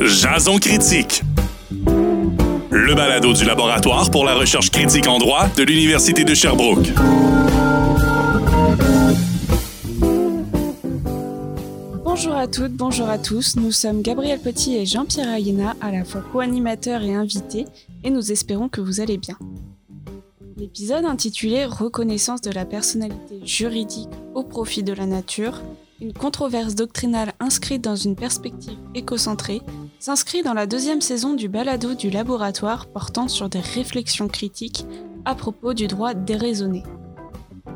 Jason Critique. Le balado du laboratoire pour la recherche critique en droit de l'Université de Sherbrooke. Bonjour à toutes, bonjour à tous. Nous sommes Gabriel Petit et Jean-Pierre Ayena, à la fois co-animateurs et invités, et nous espérons que vous allez bien. L'épisode intitulé Reconnaissance de la personnalité juridique au profit de la nature, une controverse doctrinale inscrite dans une perspective écocentrée, s'inscrit dans la deuxième saison du balado du laboratoire portant sur des réflexions critiques à propos du droit déraisonné.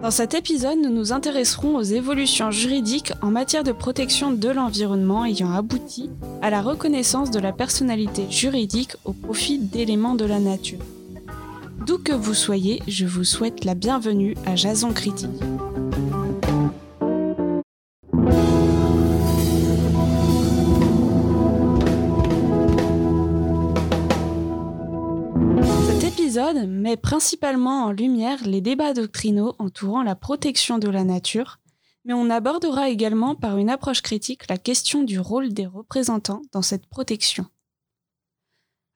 Dans cet épisode, nous nous intéresserons aux évolutions juridiques en matière de protection de l'environnement ayant abouti à la reconnaissance de la personnalité juridique au profit d'éléments de la nature. D'où que vous soyez, je vous souhaite la bienvenue à Jason Critique. Cet épisode met principalement en lumière les débats doctrinaux entourant la protection de la nature, mais on abordera également par une approche critique la question du rôle des représentants dans cette protection.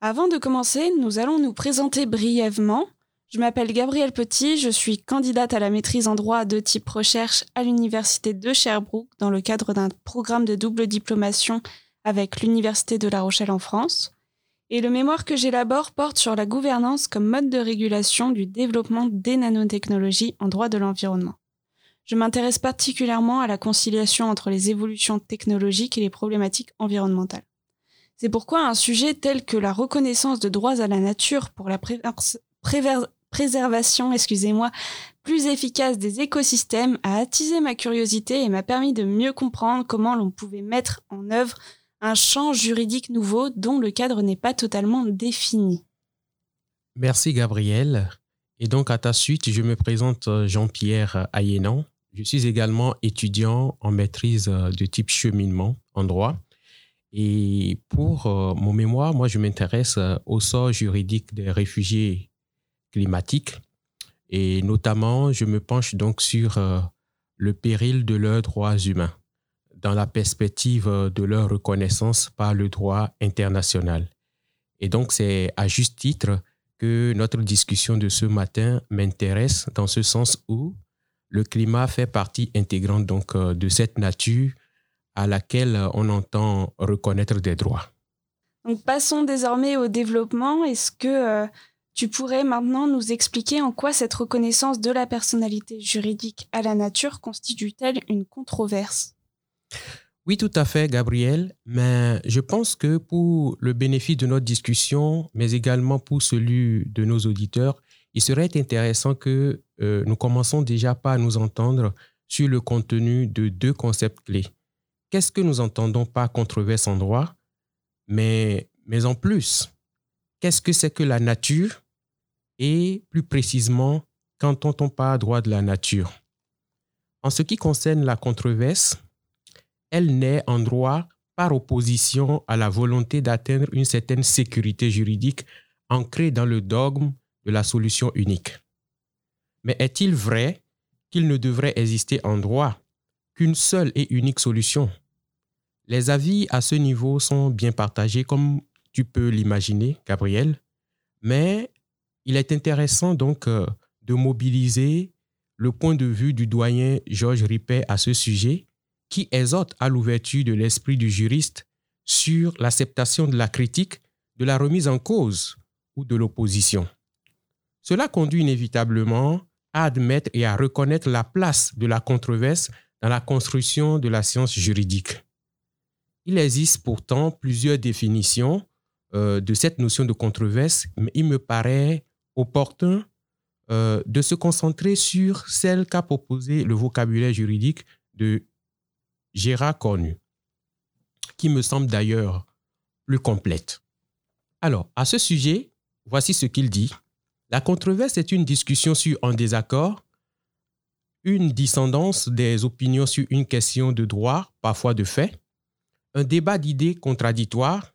Avant de commencer, nous allons nous présenter brièvement. Je m'appelle Gabrielle Petit, je suis candidate à la maîtrise en droit de type recherche à l'Université de Sherbrooke dans le cadre d'un programme de double diplomation avec l'Université de La Rochelle en France. Et le mémoire que j'élabore porte sur la gouvernance comme mode de régulation du développement des nanotechnologies en droit de l'environnement. Je m'intéresse particulièrement à la conciliation entre les évolutions technologiques et les problématiques environnementales. C'est pourquoi un sujet tel que la reconnaissance de droits à la nature pour la préservation excusez-moi, plus efficace des écosystèmes a attisé ma curiosité et m'a permis de mieux comprendre comment l'on pouvait mettre en œuvre un champ juridique nouveau dont le cadre n'est pas totalement défini. Merci Gabriel. Et donc à ta suite, je me présente euh, Jean-Pierre Ayenan. Je suis également étudiant en maîtrise euh, de type cheminement en droit. Et pour euh, mon mémoire, moi, je m'intéresse euh, au sort juridique des réfugiés climatiques. Et notamment, je me penche donc sur euh, le péril de leurs droits humains dans la perspective de leur reconnaissance par le droit international. Et donc, c'est à juste titre que notre discussion de ce matin m'intéresse dans ce sens où le climat fait partie intégrante donc de cette nature à laquelle on entend reconnaître des droits. Donc passons désormais au développement. Est-ce que euh, tu pourrais maintenant nous expliquer en quoi cette reconnaissance de la personnalité juridique à la nature constitue-t-elle une controverse? Oui, tout à fait, Gabriel. Mais je pense que pour le bénéfice de notre discussion, mais également pour celui de nos auditeurs, il serait intéressant que euh, nous commençons déjà par nous entendre sur le contenu de deux concepts clés qu'est-ce que nous entendons par controverse en droit, mais, en plus, qu'est-ce que c'est que la nature? Et plus précisément, quand on parle droit de la nature? En ce qui concerne la controverse, elle naît en droit par opposition à la volonté d'atteindre une certaine sécurité juridique ancrée dans le dogme de la solution unique. Mais est-il vrai qu'il ne devrait exister en droit qu'une seule et unique solution. Les avis à ce niveau sont bien partagés, comme tu peux l'imaginer, Gabriel, mais il est intéressant donc euh, de mobiliser le point de vue du doyen Georges Rippet à ce sujet, qui exhorte à l'ouverture de l'esprit du juriste sur l'acceptation de la critique, de la remise en cause ou de l'opposition. Cela conduit inévitablement à admettre et à reconnaître la place de la controverse dans la construction de la science juridique. Il existe pourtant plusieurs définitions euh, de cette notion de controverse, mais il me paraît opportun euh, de se concentrer sur celle qu'a proposée le vocabulaire juridique de Gérard Cornu, qui me semble d'ailleurs plus complète. Alors, à ce sujet, voici ce qu'il dit. La controverse est une discussion sur un désaccord une descendance des opinions sur une question de droit, parfois de fait, un débat d'idées contradictoires,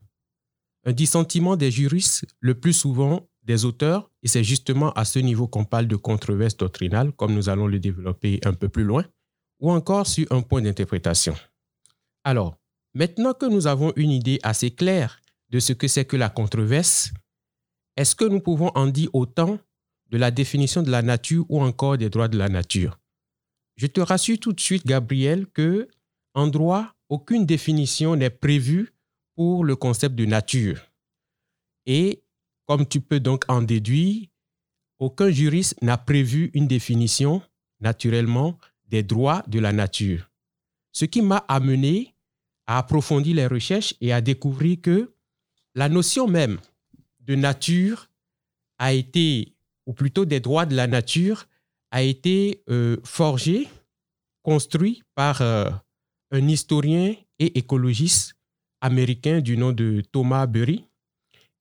un dissentiment des juristes, le plus souvent des auteurs, et c'est justement à ce niveau qu'on parle de controverse doctrinale, comme nous allons le développer un peu plus loin, ou encore sur un point d'interprétation. Alors, maintenant que nous avons une idée assez claire de ce que c'est que la controverse, est-ce que nous pouvons en dire autant de la définition de la nature ou encore des droits de la nature? Je te rassure tout de suite, Gabriel, que en droit, aucune définition n'est prévue pour le concept de nature. Et comme tu peux donc en déduire, aucun juriste n'a prévu une définition, naturellement, des droits de la nature. Ce qui m'a amené à approfondir les recherches et à découvrir que la notion même de nature a été, ou plutôt des droits de la nature, a été euh, forgée, construit par euh, un historien et écologiste américain du nom de Thomas Berry.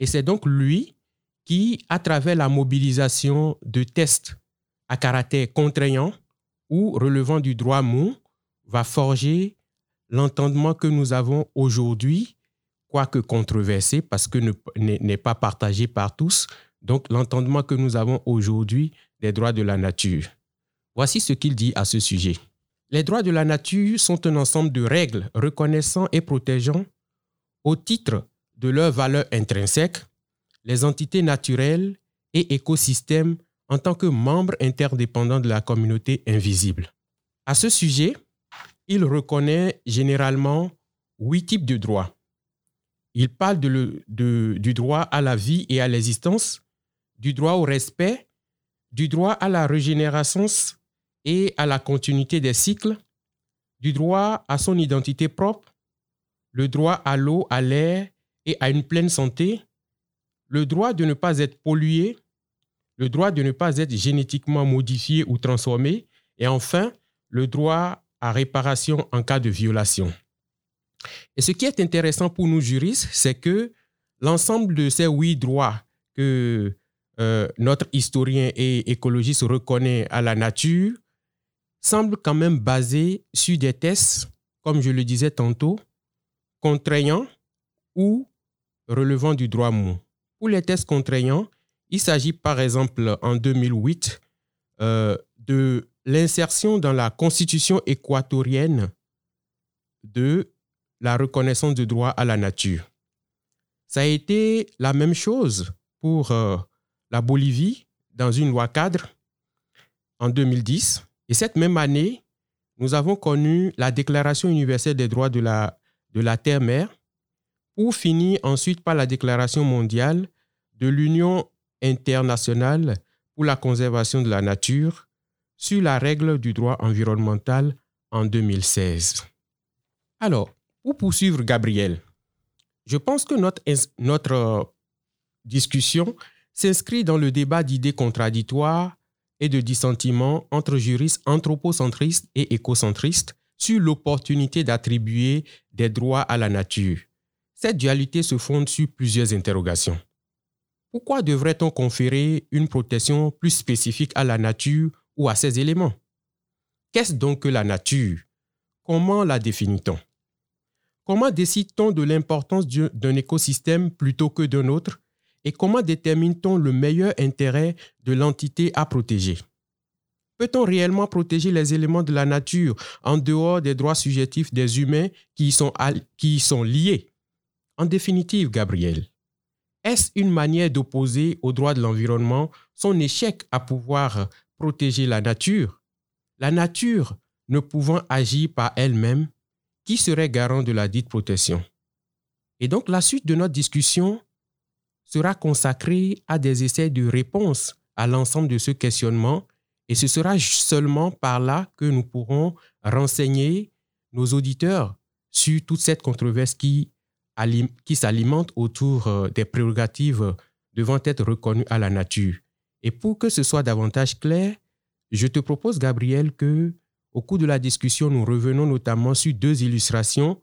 Et c'est donc lui qui, à travers la mobilisation de tests à caractère contraignant ou relevant du droit mou, va forger l'entendement que nous avons aujourd'hui, quoique controversé parce que n'est pas partagé par tous, donc l'entendement que nous avons aujourd'hui des droits de la nature. Voici ce qu'il dit à ce sujet. Les droits de la nature sont un ensemble de règles reconnaissant et protégeant au titre de leur valeur intrinsèque les entités naturelles et écosystèmes en tant que membres interdépendants de la communauté invisible. À ce sujet, il reconnaît généralement huit types de droits. Il parle du droit à la vie et à l'existence, du droit au respect, du droit à la régénération et à la continuité des cycles, du droit à son identité propre, le droit à l'eau, à l'air et à une pleine santé, le droit de ne pas être pollué, le droit de ne pas être génétiquement modifié ou transformé, et enfin, le droit à réparation en cas de violation. Et ce qui est intéressant pour nous juristes, c'est que l'ensemble de ces huit droits que euh, notre historien et écologiste reconnaît à la nature semble quand même basé sur des tests, comme je le disais tantôt, contraignants ou relevant du droit mou. Pour les tests contraignants, il s'agit par exemple en 2008 euh, de l'insertion dans la constitution équatorienne de la reconnaissance du droit à la nature. Ça a été la même chose pour euh, la Bolivie dans une loi cadre en 2010 et cette même année, nous avons connu la Déclaration universelle des droits de la, de la Terre-Mère, pour finir ensuite par la Déclaration mondiale de l'Union internationale pour la conservation de la nature sur la règle du droit environnemental en 2016. Alors, pour poursuivre, Gabriel, je pense que notre, notre discussion s'inscrit dans le débat d'idées contradictoires et de dissentiment entre juristes anthropocentristes et écocentristes sur l'opportunité d'attribuer des droits à la nature. Cette dualité se fonde sur plusieurs interrogations. Pourquoi devrait-on conférer une protection plus spécifique à la nature ou à ses éléments? Qu'est-ce donc que la nature? Comment la définit-on? Comment décide-t-on de l'importance d'un écosystème plutôt que d'un autre? Et comment détermine-t-on le meilleur intérêt de l'entité à protéger? Peut-on réellement protéger les éléments de la nature en dehors des droits subjectifs des humains qui y sont, liés? En définitive, Gabriel, est-ce une manière d'opposer aux droits de l'environnement son échec à pouvoir protéger la nature? La nature ne pouvant agir par elle-même, qui serait garant de la dite protection? Et donc la suite de notre discussion sera consacré à des essais de réponse à l'ensemble de ce questionnement et ce sera seulement par là que nous pourrons renseigner nos auditeurs sur toute cette controverse qui, qui s'alimente autour euh, des prérogatives devant être reconnues à la nature. Et pour que ce soit davantage clair, je te propose, Gabriel, que au cours de la discussion, nous revenons notamment sur deux illustrations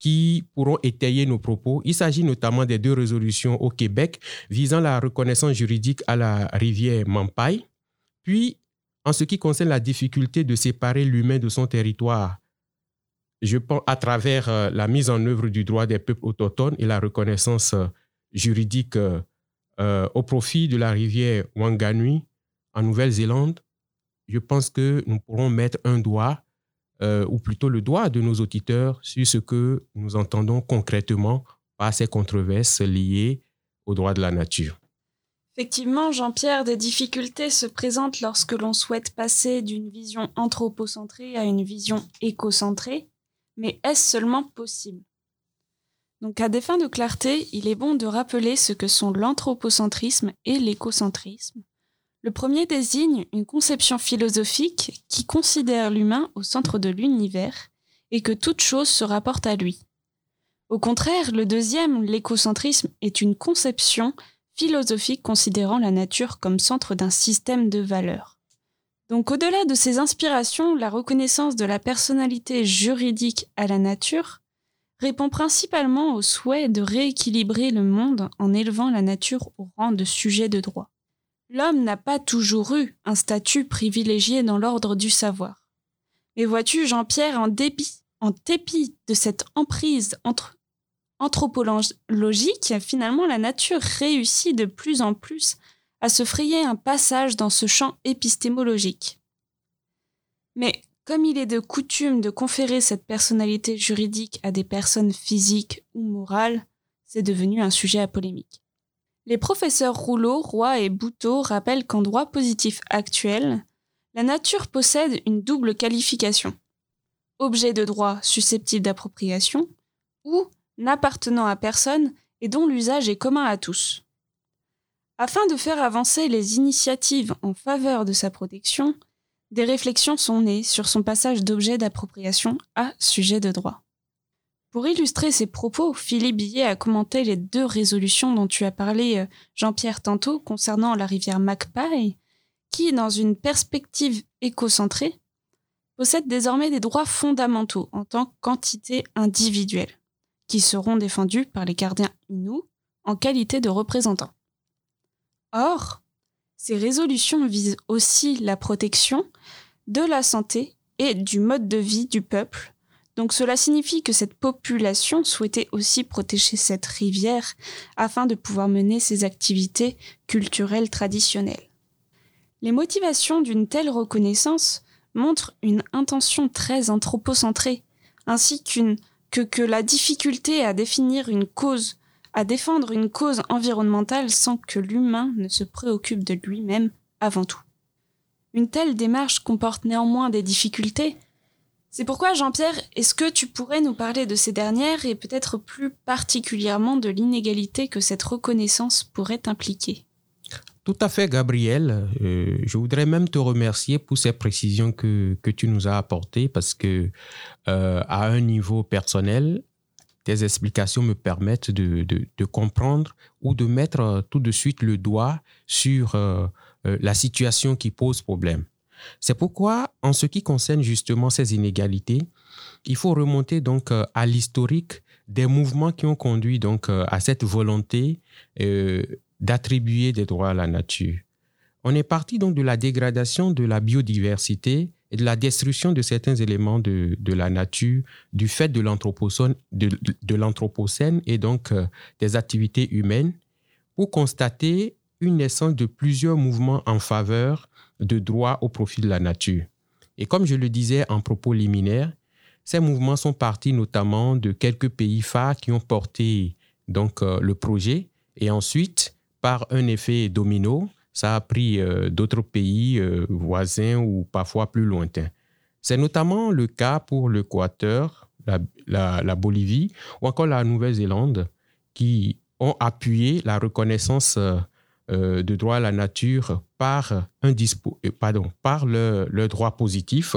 qui pourront étayer nos propos. Il s'agit notamment des deux résolutions au Québec visant la reconnaissance juridique à la rivière Mampai. Puis, en ce qui concerne la difficulté de séparer l'humain de son territoire, je pense à travers euh, la mise en œuvre du droit des peuples autochtones et la reconnaissance euh, juridique euh, au profit de la rivière Wanganui en Nouvelle-Zélande, je pense que nous pourrons mettre un doigt, euh, ou plutôt le doigt de nos auditeurs, sur ce que nous entendons concrètement par ces controverses liées aux droits de la nature. Effectivement, Jean-Pierre, des difficultés se présentent lorsque l'on souhaite passer d'une vision anthropocentrée à une vision écocentrée, mais est-ce seulement possible? Donc à des fins de clarté, il est bon de rappeler ce que sont l'anthropocentrisme et l'écocentrisme. Le premier désigne une conception philosophique qui considère l'humain au centre de l'univers et que toute chose se rapporte à lui. Au contraire, le deuxième, l'écocentrisme, est une conception philosophique considérant la nature comme centre d'un système de valeurs. Donc au-delà de ces inspirations, la reconnaissance de la personnalité juridique à la nature répond principalement au souhait de rééquilibrer le monde en élevant la nature au rang de sujet de droit. L'homme n'a pas toujours eu un statut privilégié dans l'ordre du savoir. Mais vois-tu, Jean-Pierre, en dépit, en dépit de cette emprise anthropologique, finalement, la nature réussit de plus en plus à se frayer un passage dans ce champ épistémologique. Mais comme il est de coutume de conférer cette personnalité juridique à des personnes physiques ou morales, c'est devenu un sujet à polémique. Les professeurs Rouleau, Roy et Bouteau rappellent qu'en droit positif actuel, la nature possède une double qualification. Objet de droit susceptible d'appropriation ou n'appartenant à personne et dont l'usage est commun à tous. Afin de faire avancer les initiatives en faveur de sa protection, des réflexions sont nées sur son passage d'objet d'appropriation à sujet de droit. Pour illustrer ses propos, Philippe Billet a commenté les deux résolutions dont tu as parlé, euh, Jean-Pierre, tantôt, concernant la rivière Magpie, qui, dans une perspective écocentrée, possède désormais des droits fondamentaux en tant qu'entité individuelle qui seront défendus par les gardiens Inuits en qualité de représentants. Or, ces résolutions visent aussi la protection de la santé et du mode de vie du peuple. Donc cela signifie que cette population souhaitait aussi protéger cette rivière afin de pouvoir mener ses activités culturelles traditionnelles. Les motivations d'une telle reconnaissance montrent une intention très anthropocentrée, ainsi qu'une que, que la difficulté à définir une cause, à défendre une cause environnementale sans que l'humain ne se préoccupe de lui-même avant tout. Une telle démarche comporte néanmoins des difficultés. C'est pourquoi, Jean-Pierre, est-ce que tu pourrais nous parler de ces dernières et peut-être plus particulièrement de l'inégalité que cette reconnaissance pourrait impliquer? Tout à fait, Gabriel. Euh, je voudrais même te remercier pour ces précisions que, que tu nous as apportées parce que, euh, à un niveau personnel, tes explications me permettent de, de, comprendre ou de mettre tout de suite le doigt sur euh, la situation qui pose problème. C'est pourquoi, en ce qui concerne justement ces inégalités, il faut remonter donc à l'historique des mouvements qui ont conduit donc à cette volonté d'attribuer des droits à la nature. On est parti donc de la dégradation de la biodiversité et de la destruction de certains éléments de, de la nature du fait de l'anthropocène et donc euh, des activités humaines pour constater une naissance de plusieurs mouvements en faveur de droits au profit de la nature. Et comme je le disais en propos liminaire, ces mouvements sont partis notamment de quelques pays phares qui ont porté donc euh, le projet et ensuite par un effet domino, ça a pris euh, d'autres pays euh, voisins ou parfois plus lointains. C'est notamment le cas pour l'Équateur, la, Bolivie ou encore la Nouvelle-Zélande qui ont appuyé la reconnaissance euh, de droit à la nature par, un pardon, par le, le droit positif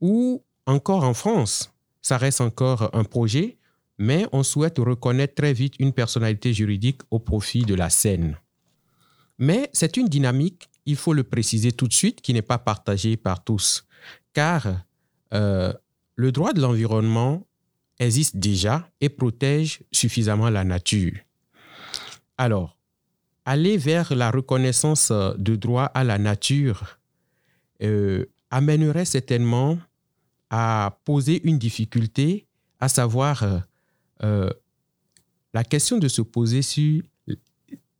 ou encore en France. Ça reste encore un projet, mais on souhaite reconnaître très vite une personnalité juridique au profit de la scène. Mais c'est une dynamique, il faut le préciser tout de suite, qui n'est pas partagée par tous, car euh, le droit de l'environnement existe déjà et protège suffisamment la nature. Alors, aller vers la reconnaissance de droit à la nature euh, amènerait certainement à poser une difficulté, à savoir euh, la question de se poser sur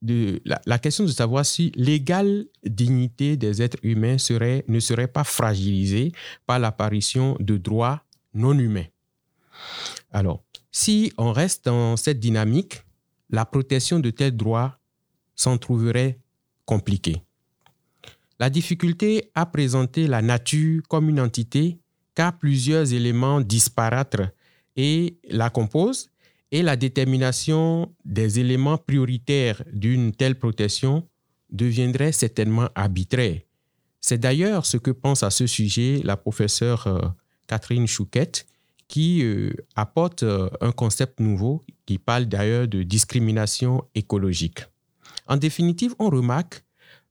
la, question de savoir si l'égale dignité des êtres humains serait, ne serait pas fragilisée par l'apparition de droits non humains. Alors, si on reste dans cette dynamique, la protection de tels droits s'en trouverait compliquée. La difficulté à présenter la nature comme une entité car plusieurs éléments disparates et la composent et la détermination des éléments prioritaires d'une telle protection deviendrait certainement arbitraire. C'est d'ailleurs ce que pense à ce sujet la professeure euh, Catherine Chouquette, qui euh, apporte euh, un concept nouveau qui parle d'ailleurs de discrimination écologique. En définitive, on remarque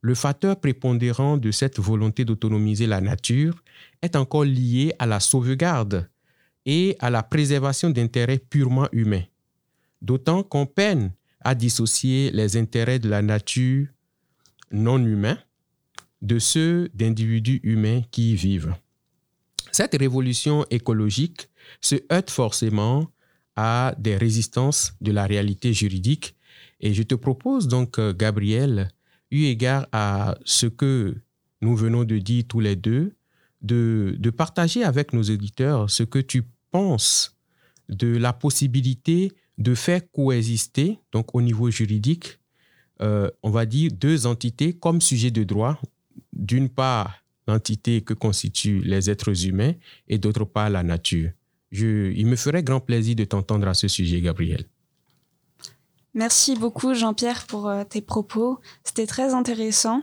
le facteur prépondérant de cette volonté d'autonomiser la nature est encore lié à la sauvegarde et à la préservation d'intérêts purement humains, d'autant qu'on peine à dissocier les intérêts de la nature non humains de ceux d'individus humains qui y vivent. Cette révolution écologique se heurte forcément à des résistances de la réalité juridique et je te propose donc, euh, Gabriel, eu égard à ce que nous venons de dire tous les deux, de, partager avec nos éditeurs ce que tu de la possibilité de faire coexister, donc au niveau juridique, euh, on va dire deux entités comme sujet de droit. D'une part, l'entité que constituent les êtres humains et d'autre part, la nature. Il me ferait grand plaisir de t'entendre à ce sujet, Gabriel. Merci beaucoup Jean-Pierre pour euh, tes propos. C'était très intéressant.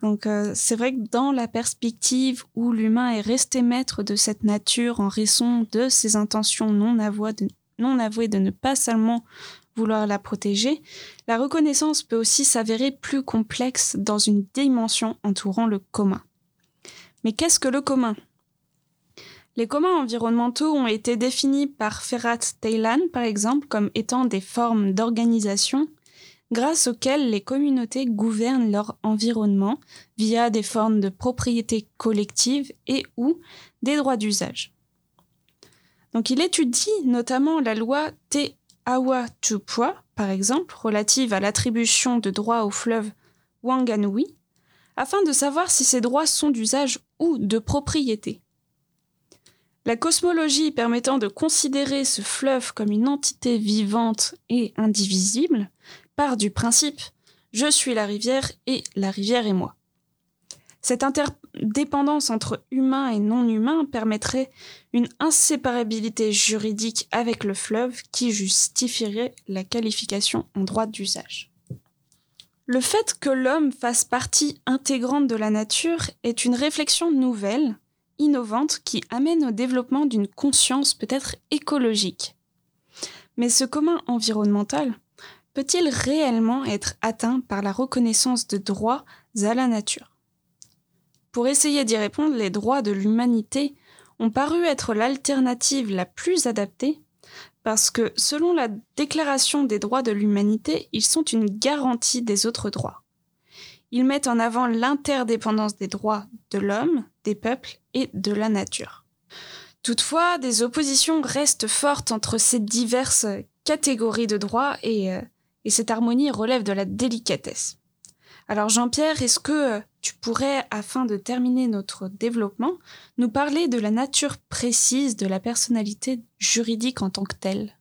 Donc euh, c'est vrai que dans la perspective où l'humain est resté maître de cette nature en raison de ses intentions non avouées non avouées de ne pas seulement vouloir la protéger, la reconnaissance peut aussi s'avérer plus complexe dans une dimension entourant le commun. Mais qu'est-ce que le commun? Les communs environnementaux ont été définis par Ferhat Taylan, par exemple, comme étant des formes d'organisation grâce auxquelles les communautés gouvernent leur environnement via des formes de propriété collective et ou des droits d'usage. Donc il étudie notamment la loi Te Awa Tupua, par exemple, relative à l'attribution de droits au fleuve Wanganui, afin de savoir si ces droits sont d'usage ou de propriété. La cosmologie permettant de considérer ce fleuve comme une entité vivante et indivisible part du principe je suis la rivière et la rivière est moi. Cette interdépendance entre humain et non humain permettrait une inséparabilité juridique avec le fleuve qui justifierait la qualification en droit d'usage. Le fait que l'homme fasse partie intégrante de la nature est une réflexion nouvelle innovante qui amène au développement d'une conscience peut-être écologique. Mais ce commun environnemental peut-il réellement être atteint par la reconnaissance de droits à la nature? Pour essayer d'y répondre, les droits de l'humanité ont paru être l'alternative la plus adaptée parce que selon la Déclaration des droits de l'humanité, ils sont une garantie des autres droits. Ils mettent en avant l'interdépendance des droits de l'homme, des peuples et de la nature. Toutefois, des oppositions restent fortes entre ces diverses catégories de droits et, euh, et cette harmonie relève de la délicatesse. Alors Jean-Pierre, est-ce que tu pourrais, afin de terminer notre développement, nous parler de la nature précise de la personnalité juridique en tant que telle?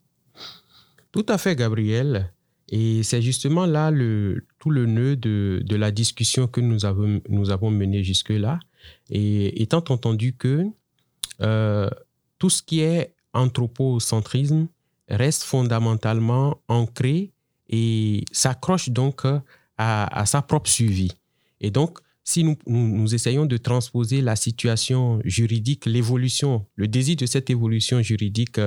Tout à fait, Gabriel. Et c'est justement là tout le nœud de, la discussion que nous avons, menée jusque-là. Et étant entendu que euh, tout ce qui est anthropocentrisme reste fondamentalement ancré et s'accroche donc à, à, sa propre suivi. Et donc, si nous, nous, nous, essayons de transposer la situation juridique, l'évolution, le désir de cette évolution juridique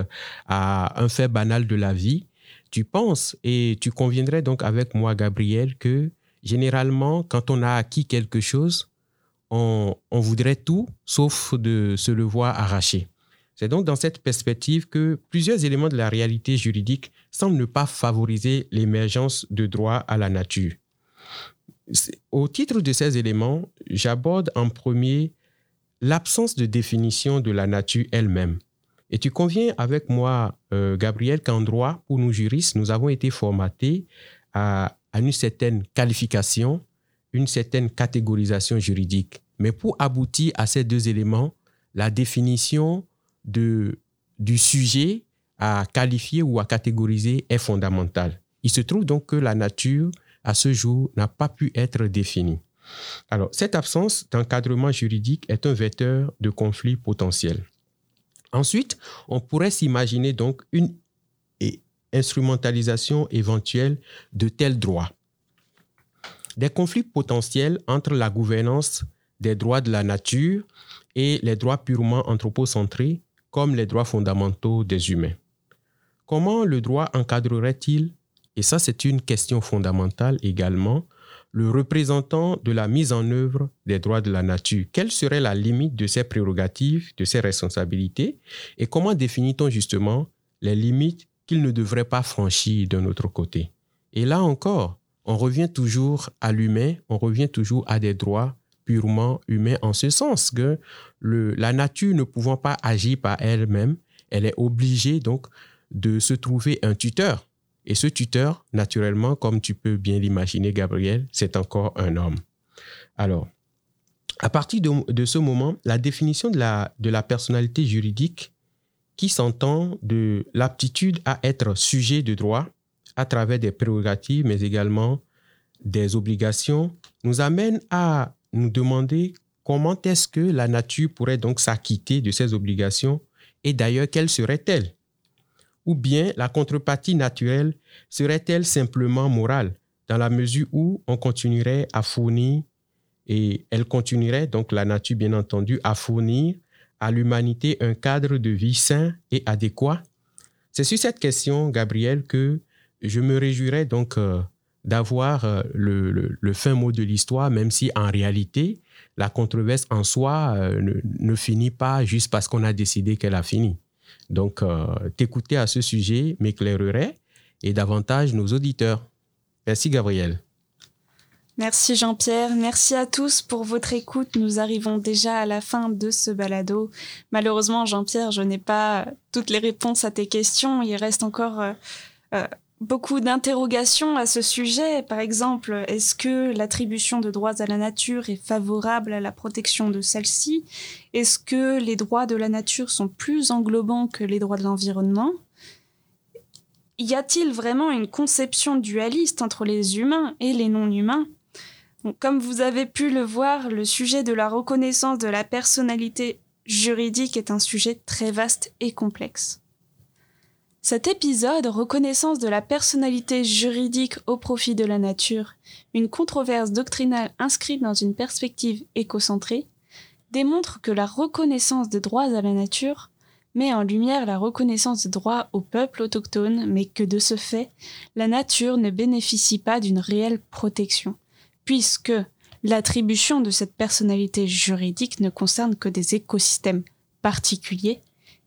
à un fait banal de la vie, tu penses et tu conviendrais donc avec moi, Gabriel, que généralement, quand on a acquis quelque chose, on, voudrait tout sauf de se le voir arraché. C'est donc dans cette perspective que plusieurs éléments de la réalité juridique semblent ne pas favoriser l'émergence de droits à la nature. Au titre de ces éléments, j'aborde en premier l'absence de définition de la nature elle-même. Et tu conviens avec moi, euh, Gabriel, qu'en droit, pour nous juristes, nous avons été formatés à une certaine qualification, une certaine catégorisation juridique. Mais pour aboutir à ces deux éléments, la définition du sujet à qualifier ou à catégoriser est fondamentale. Il se trouve donc que la nature, à ce jour, n'a pas pu être définie. Alors, cette absence d'encadrement juridique est un vecteur de conflit potentiel. Ensuite, on pourrait s'imaginer donc une instrumentalisation éventuelle de tels droits. Des conflits potentiels entre la gouvernance des droits de la nature et les droits purement anthropocentrés, comme les droits fondamentaux des humains. Comment le droit encadrerait-il, et ça c'est une question fondamentale également, le représentant de la mise en œuvre des droits de la nature Quelle serait la limite de ses prérogatives, de ses responsabilités, et comment définit-on justement les limites qu'il ne devrait pas franchir d'un autre côté? Et là encore, on revient toujours à l'humain, on revient toujours à des droits purement humains en ce sens que la nature ne pouvant pas agir par elle-même, elle est obligée donc de se trouver un tuteur. Et ce tuteur, naturellement, comme tu peux bien l'imaginer, Gabriel, c'est encore un homme. Alors, à partir de, ce moment, la définition de la, de la personnalité juridique qui s'entend de l'aptitude à être sujet de droit à travers des prérogatives, mais également des obligations, nous amène à nous demander comment est-ce que la nature pourrait donc s'acquitter de ces obligations et d'ailleurs quelles seraient-elles Ou bien la contrepartie naturelle serait-elle simplement morale dans la mesure où on continuerait à fournir et elle continuerait donc la nature bien entendu à fournir à l'humanité un cadre de vie sain et adéquat? C'est sur cette question, Gabriel, que je me réjouirais donc euh, d'avoir euh, le, fin mot de l'histoire, même si en réalité, la controverse en soi euh, ne, finit pas juste parce qu'on a décidé qu'elle a fini. Donc, t'écouter à ce sujet m'éclairerait et davantage nos auditeurs. Merci, Gabriel. Merci Jean-Pierre, merci à tous pour votre écoute. Nous arrivons déjà à la fin de ce balado. Malheureusement, Jean-Pierre, je n'ai pas toutes les réponses à tes questions. Il reste encore beaucoup d'interrogations à ce sujet. Par exemple, est-ce que l'attribution de droits à la nature est favorable à la protection de celle-ci? Est-ce que les droits de la nature sont plus englobants que les droits de l'environnement? Y a-t-il vraiment une conception dualiste entre les humains et les non-humains? Comme vous avez pu le voir, le sujet de la reconnaissance de la personnalité juridique est un sujet très vaste et complexe. Cet épisode, reconnaissance de la personnalité juridique au profit de la nature, une controverse doctrinale inscrite dans une perspective écocentrée, démontre que la reconnaissance de droits à la nature met en lumière la reconnaissance de droits au peuple autochtone, mais que de ce fait, la nature ne bénéficie pas d'une réelle protection, puisque l'attribution de cette personnalité juridique ne concerne que des écosystèmes particuliers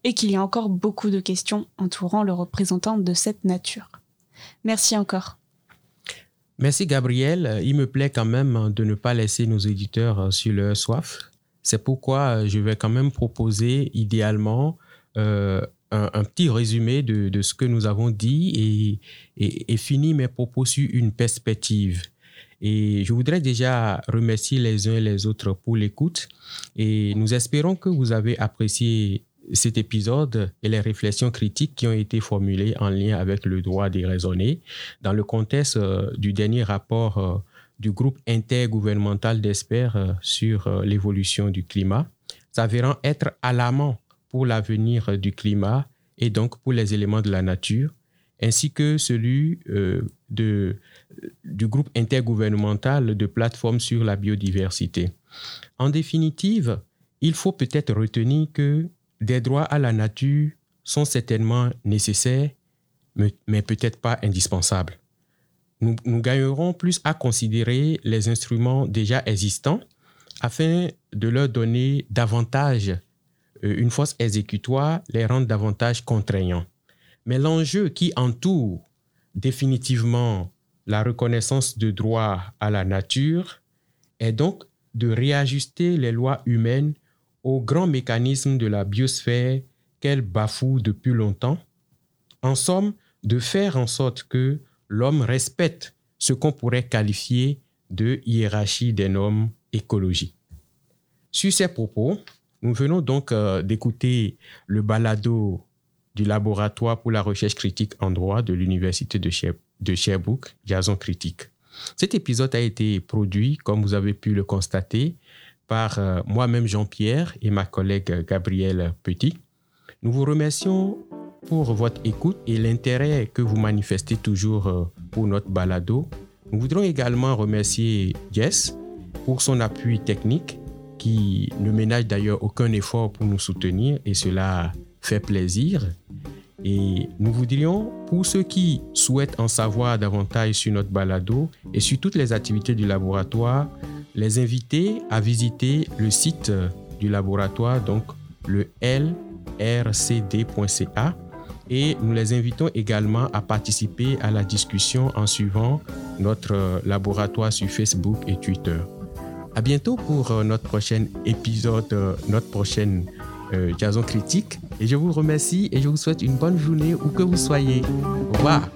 et qu'il y a encore beaucoup de questions entourant le représentant de cette nature. Merci encore. Merci Gabriel. Il me plaît quand même de ne pas laisser nos éditeurs sur leur soif. C'est pourquoi je vais quand même proposer idéalement euh, un, petit résumé de, ce que nous avons dit et, et, finir mes propos sur une perspective. Et je voudrais déjà remercier les uns et les autres pour l'écoute et nous espérons que vous avez apprécié cet épisode et les réflexions critiques qui ont été formulées en lien avec le droit des raisonner dans le contexte euh, du dernier rapport euh, du groupe intergouvernemental d'experts euh, sur l'évolution du climat, s'avérant être alarmant pour l'avenir du climat et donc pour les éléments de la nature, ainsi que celui de, du groupe intergouvernemental de plateformes sur la biodiversité. En définitive, il faut peut-être retenir que des droits à la nature sont certainement nécessaires, mais, peut-être pas indispensables. Nous, nous, gagnerons plus à considérer les instruments déjà existants afin de leur donner davantage euh, une force exécutoire, les rendre davantage contraignants. Mais l'enjeu qui entoure définitivement la reconnaissance de droits à la nature est donc de réajuster les lois humaines au grand mécanisme de la biosphère qu'elle bafoue depuis longtemps. En somme, de faire en sorte que l'homme respecte ce qu'on pourrait qualifier de hiérarchie des normes écologiques. Sur ces propos, nous venons donc euh, d'écouter le balado du laboratoire pour la recherche critique en droit de l'Université de, Sherbrooke, Jason Critique. Cet épisode a été produit, comme vous avez pu le constater, par euh, moi-même Jean-Pierre et ma collègue Gabrielle Petit. Nous vous remercions pour votre écoute et l'intérêt que vous manifestez toujours euh, pour notre balado. Nous voudrons également remercier Jess pour son appui technique qui ne ménage d'ailleurs aucun effort pour nous soutenir et cela fait plaisir. Et nous voudrions, pour ceux qui souhaitent en savoir davantage sur notre balado et sur toutes les activités du laboratoire, les inviter à visiter le site du laboratoire, donc le lrcd.ca. Et nous les invitons également à participer à la discussion en suivant notre laboratoire sur Facebook et Twitter. À bientôt pour euh, notre prochain épisode, euh, notre prochaine euh, Jason Critique. Et je vous remercie et je vous souhaite une bonne journée où que vous soyez. Au revoir.